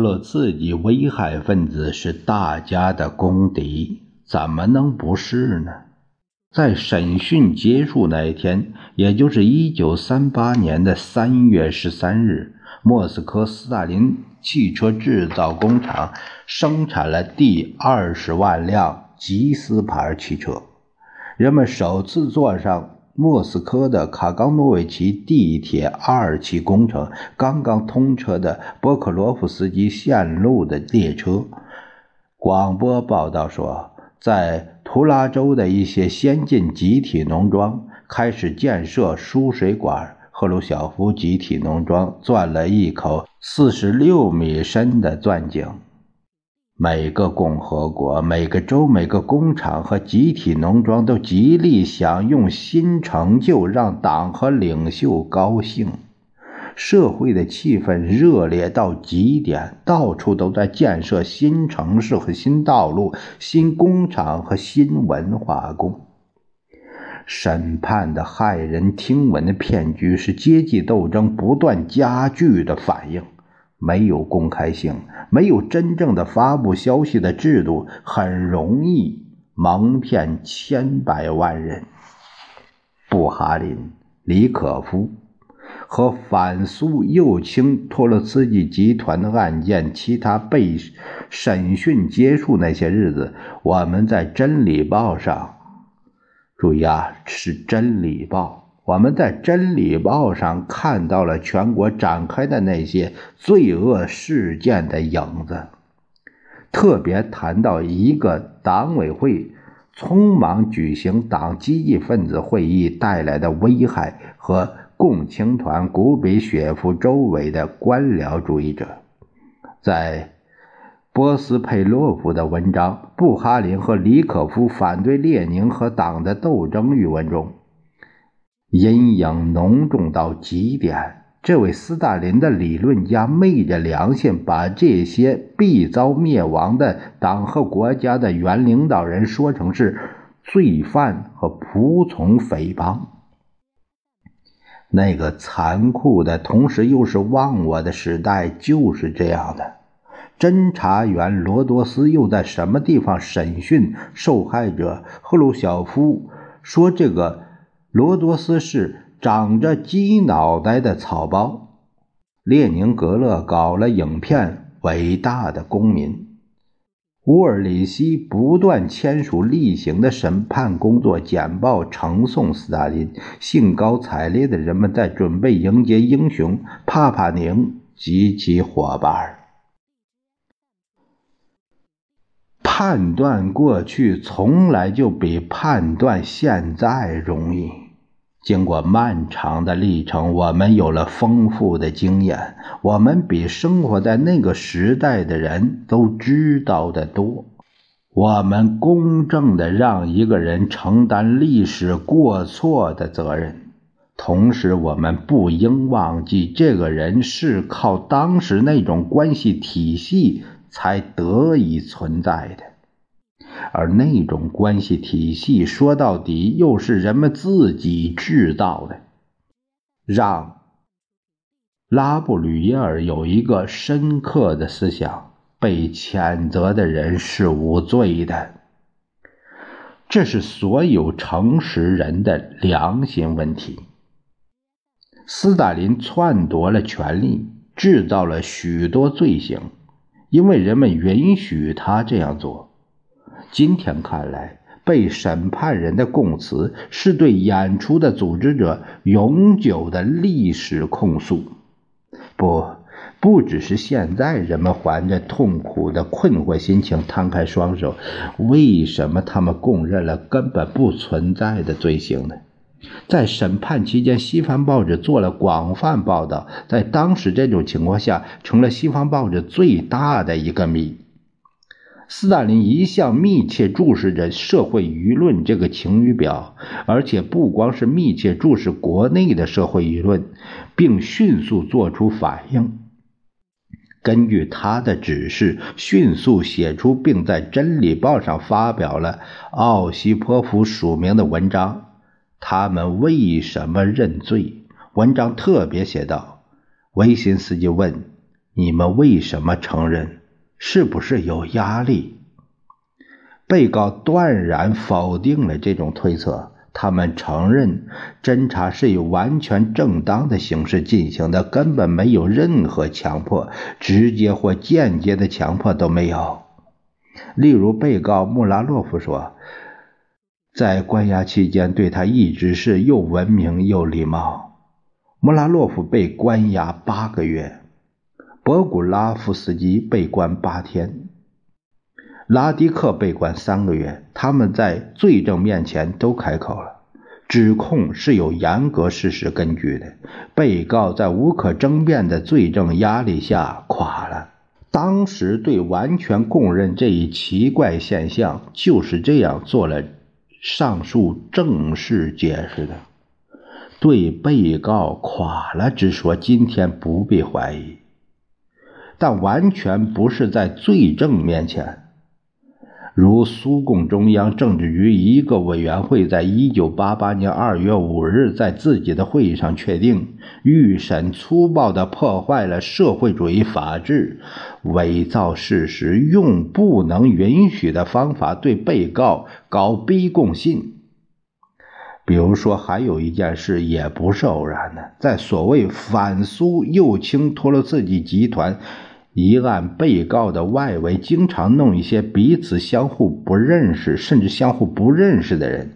托洛茨基危害分子是大家的公敌，怎么能不是呢？在审讯结束那一天，也就是一九三八年的三月十三日，莫斯科斯大林汽车制造工厂生产了第二十万辆吉斯牌汽车，人们首次坐上。莫斯科的卡冈诺维奇地铁二期工程刚刚通车的波克罗夫斯基线路的列车，广播报道说，在图拉州的一些先进集体农庄开始建设输水管。赫鲁晓夫集体农庄钻了一口四十六米深的钻井。每个共和国、每个州、每个工厂和集体农庄都极力想用新成就让党和领袖高兴，社会的气氛热烈到极点，到处都在建设新城市和新道路、新工厂和新文化宫。审判的骇人听闻的骗局是阶级斗争不断加剧的反应。没有公开性，没有真正的发布消息的制度，很容易蒙骗千百万人。布哈林、李可夫和反苏右倾托洛茨基集团的案件，其他被审讯结束那些日子，我们在《真理报》上，注意啊，是《真理报》。我们在《真理报》上看到了全国展开的那些罪恶事件的影子，特别谈到一个党委会匆忙举行党积极分子会议带来的危害和共青团古比雪夫周围的官僚主义者。在波斯佩洛夫的文章《布哈林和李可夫反对列宁和党的斗争》一文中。阴影浓重到极点。这位斯大林的理论家昧着良心，把这些必遭灭亡的党和国家的原领导人说成是罪犯和仆从匪帮。那个残酷的同时又是忘我的时代就是这样的。侦查员罗多斯又在什么地方审讯受害者赫鲁晓夫？说这个。罗多斯是长着鸡脑袋的草包。列宁格勒搞了影片《伟大的公民》。乌尔里希不断签署例行的审判工作简报，呈送斯大林。兴高采烈的人们在准备迎接英雄帕帕宁及其伙伴。判断过去从来就比判断现在容易。经过漫长的历程，我们有了丰富的经验，我们比生活在那个时代的人都知道的多。我们公正的让一个人承担历史过错的责任，同时我们不应忘记，这个人是靠当时那种关系体系才得以存在的。而那种关系体系，说到底又是人们自己制造的。让拉布吕耶尔有一个深刻的思想：被谴责的人是无罪的。这是所有诚实人的良心问题。斯大林篡夺了权力，制造了许多罪行，因为人们允许他这样做。今天看来，被审判人的供词是对演出的组织者永久的历史控诉。不，不只是现在，人们怀着痛苦的困惑心情摊开双手。为什么他们供认了根本不存在的罪行呢？在审判期间，西方报纸做了广泛报道，在当时这种情况下，成了西方报纸最大的一个谜。斯大林一向密切注视着社会舆论这个晴雨表，而且不光是密切注视国内的社会舆论，并迅速做出反应。根据他的指示，迅速写出并在《真理报》上发表了奥西波夫署名的文章。他们为什么认罪？文章特别写道：“维辛斯基问：你们为什么承认？”是不是有压力？被告断然否定了这种推测。他们承认侦查是以完全正当的形式进行的，根本没有任何强迫，直接或间接的强迫都没有。例如，被告穆拉洛夫说，在关押期间对他一直是又文明又礼貌。穆拉洛夫被关押八个月。博古拉夫斯基被关八天，拉迪克被关三个月。他们在罪证面前都开口了，指控是有严格事实根据的。被告在无可争辩的罪证压力下垮了。当时对完全供认这一奇怪现象，就是这样做了上述正式解释的。对被告垮了之说，今天不必怀疑。但完全不是在罪证面前，如苏共中央政治局一个委员会在一九八八年二月五日在自己的会议上确定，预审粗暴地破坏了社会主义法治，伪造事实，用不能允许的方法对被告搞逼供信。比如说，还有一件事也不是偶然的，在所谓反苏右倾托洛茨基集团。一案被告的外围经常弄一些彼此相互不认识，甚至相互不认识的人，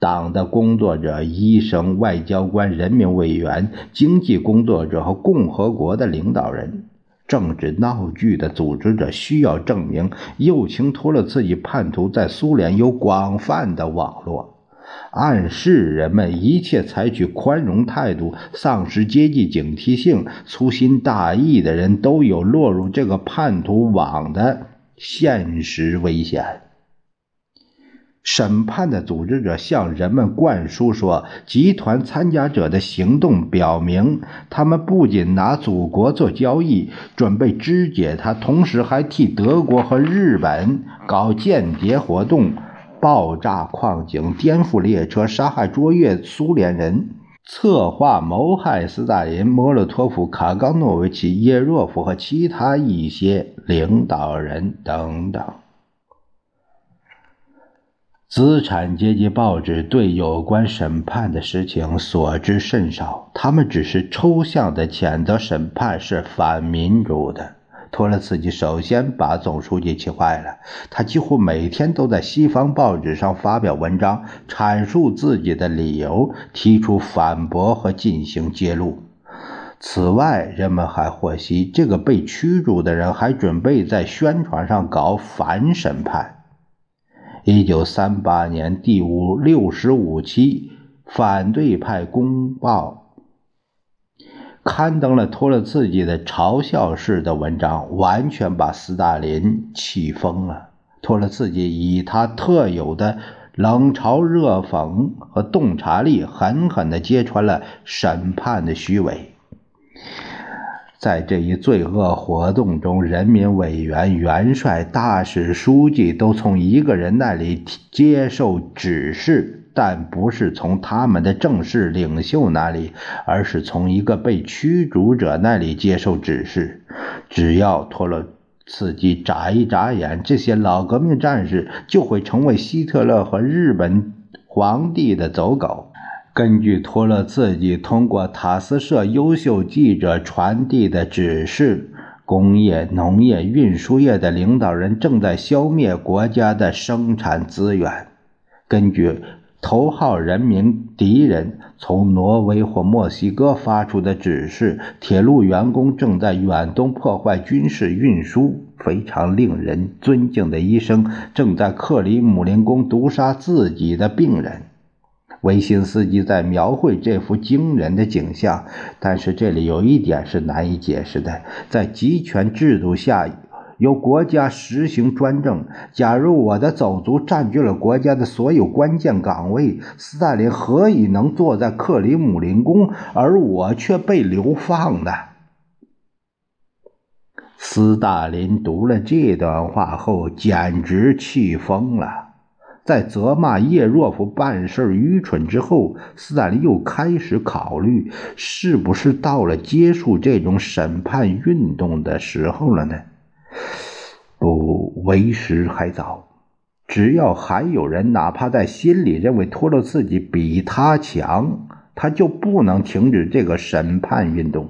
党的工作者、医生、外交官、人民委员、经济工作者和共和国的领导人，政治闹剧的组织者需要证明右倾托洛茨基叛徒在苏联有广泛的网络。暗示人们一切采取宽容态度、丧失阶级警惕性、粗心大意的人都有落入这个叛徒网的现实危险。审判的组织者向人们灌输说，集团参加者的行动表明，他们不仅拿祖国做交易，准备肢解他，同时还替德国和日本搞间谍活动。爆炸矿井、颠覆列车、杀害卓越苏联人、策划谋害斯大林、莫洛托夫、卡冈诺维奇、叶若夫和其他一些领导人等等。资产阶级报纸对有关审判的事情所知甚少，他们只是抽象的谴责审判是反民主的。托洛茨基首先把总书记气坏了，他几乎每天都在西方报纸上发表文章，阐述自己的理由，提出反驳和进行揭露。此外，人们还获悉，这个被驱逐的人还准备在宣传上搞反审判。一九三八年第五六十五期反对派公报。刊登了托洛茨基的嘲笑式的文章，完全把斯大林气疯了。托洛茨基以他特有的冷嘲热讽和洞察力，狠狠地揭穿了审判的虚伪。在这一罪恶活动中，人民委员、元帅、大使、书记都从一个人那里接受指示。但不是从他们的正式领袖那里，而是从一个被驱逐者那里接受指示。只要托洛茨基眨一眨眼，这些老革命战士就会成为希特勒和日本皇帝的走狗。根据托洛茨基通过塔斯社优秀记者传递的指示，工业、农业、运输业的领导人正在消灭国家的生产资源。根据。头号人民敌人从挪威或墨西哥发出的指示：铁路员工正在远东破坏军事运输。非常令人尊敬的医生正在克里姆林宫毒杀自己的病人。维辛斯基在描绘这幅惊人的景象，但是这里有一点是难以解释的：在集权制度下，由国家实行专政。假如我的走卒占据了国家的所有关键岗位，斯大林何以能坐在克里姆林宫，而我却被流放呢？斯大林读了这段话后，简直气疯了。在责骂叶若夫办事愚蠢之后，斯大林又开始考虑，是不是到了结束这种审判运动的时候了呢？不，为时还早。只要还有人哪怕在心里认为托洛茨基比他强，他就不能停止这个审判运动。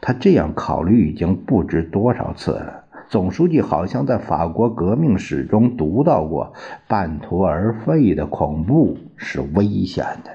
他这样考虑已经不知多少次了。总书记好像在法国革命史中读到过，半途而废的恐怖是危险的，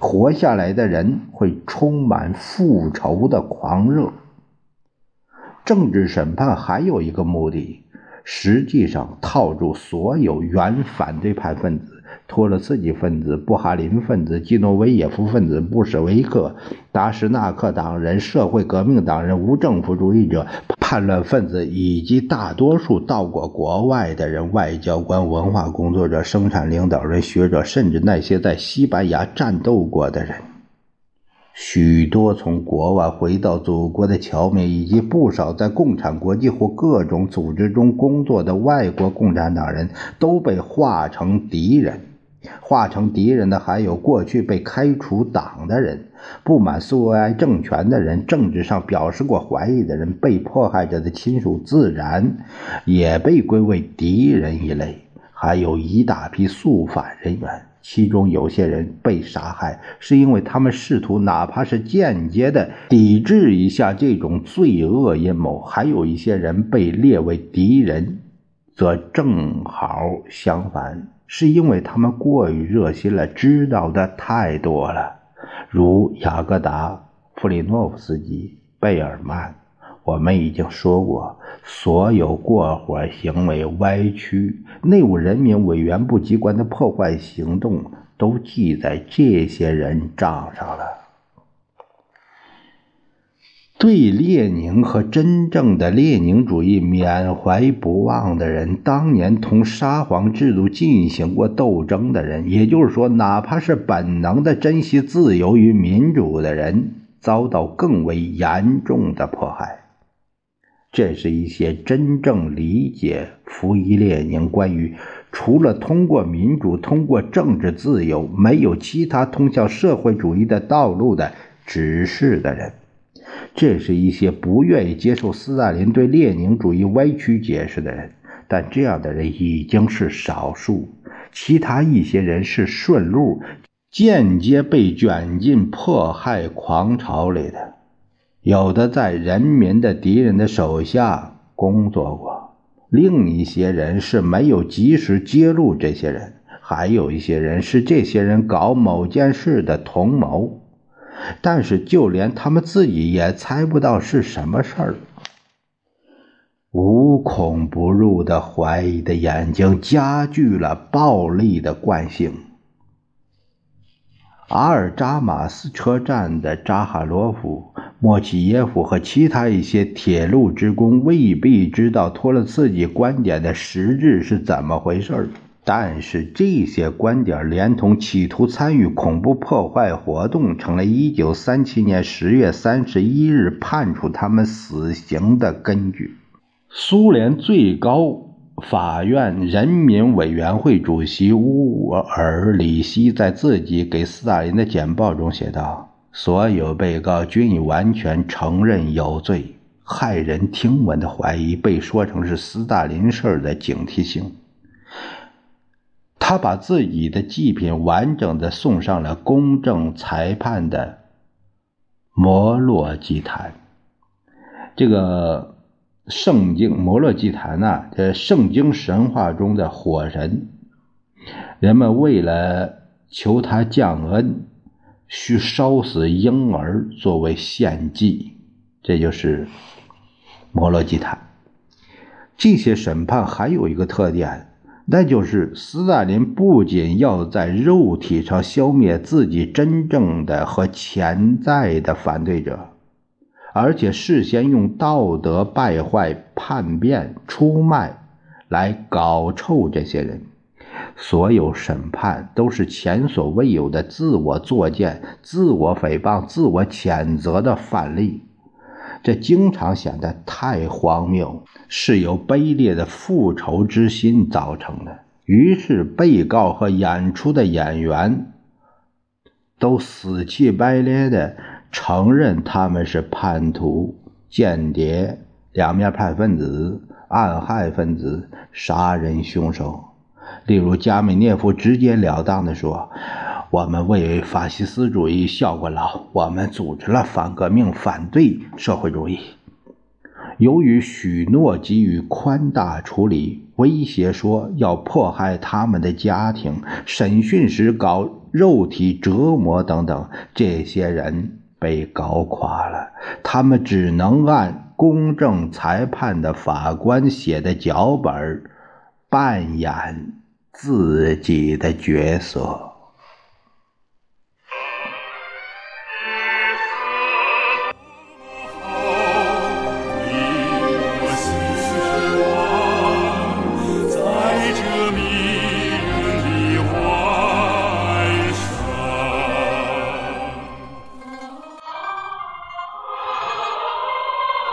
活下来的人会充满复仇的狂热。政治审判还有一个目的，实际上套住所有原反对派分子。托洛茨基分子、布哈林分子、基诺维耶夫分子、布什维克、达什纳克党人、社会革命党人、无政府主义者、叛乱分子，以及大多数到过国外的人、外交官、文化工作者、生产领导人、学者，甚至那些在西班牙战斗过的人，许多从国外回到祖国的侨民，以及不少在共产国际或各种组织中工作的外国共产党人，都被划成敌人。化成敌人的还有过去被开除党的人、不满苏维埃政权的人、政治上表示过怀疑的人、被迫害者的亲属，自然也被归为敌人一类。还有一大批肃反人员，其中有些人被杀害，是因为他们试图哪怕是间接的抵制一下这种罪恶阴谋；还有一些人被列为敌人，则正好相反。是因为他们过于热心了，知道的太多了，如雅各达·弗里诺夫斯基、贝尔曼。我们已经说过，所有过火行为、歪曲内务人民委员部机关的破坏行动，都记在这些人账上了。对列宁和真正的列宁主义缅怀不忘的人，当年同沙皇制度进行过斗争的人，也就是说，哪怕是本能的珍惜自由与民主的人，遭到更为严重的迫害。这是一些真正理解弗伊列宁关于除了通过民主、通过政治自由，没有其他通向社会主义的道路的指示的人。这是一些不愿意接受斯大林对列宁主义歪曲解释的人，但这样的人已经是少数。其他一些人是顺路、间接被卷进迫害狂潮里的，有的在人民的敌人的手下工作过，另一些人是没有及时揭露这些人，还有一些人是这些人搞某件事的同谋。但是，就连他们自己也猜不到是什么事儿。无孔不入的怀疑的眼睛加剧了暴力的惯性。阿尔扎马斯车站的扎哈罗夫、莫奇耶夫和其他一些铁路职工未必知道托洛茨基观点的实质是怎么回事。但是这些观点连同企图参与恐怖破坏活动，成了1937年10月31日判处他们死刑的根据。苏联最高法院人民委员会主席乌尔里希在自己给斯大林的简报中写道：“所有被告均已完全承认有罪。骇人听闻的怀疑被说成是斯大林事的警惕性。”他把自己的祭品完整的送上了公正裁判的摩洛祭坛。这个圣经摩洛祭坛呢，在圣经神话中的火神，人们为了求他降恩，需烧死婴儿作为献祭，这就是摩洛祭坛。这些审判还有一个特点。那就是斯大林不仅要在肉体上消灭自己真正的和潜在的反对者，而且事先用道德败坏、叛变、出卖来搞臭这些人。所有审判都是前所未有的自我作践、自我诽谤、自我谴责的范例。这经常显得太荒谬，是由卑劣的复仇之心造成的。于是，被告和演出的演员都死气白咧的承认他们是叛徒、间谍、两面派分子、暗害分子、杀人凶手。例如，加米涅夫直截了当地说。我们为法西斯主义效过劳，我们组织了反革命，反对社会主义。由于许诺给予宽大处理，威胁说要迫害他们的家庭，审讯时搞肉体折磨等等，这些人被搞垮了。他们只能按公正裁判的法官写的脚本扮演自己的角色。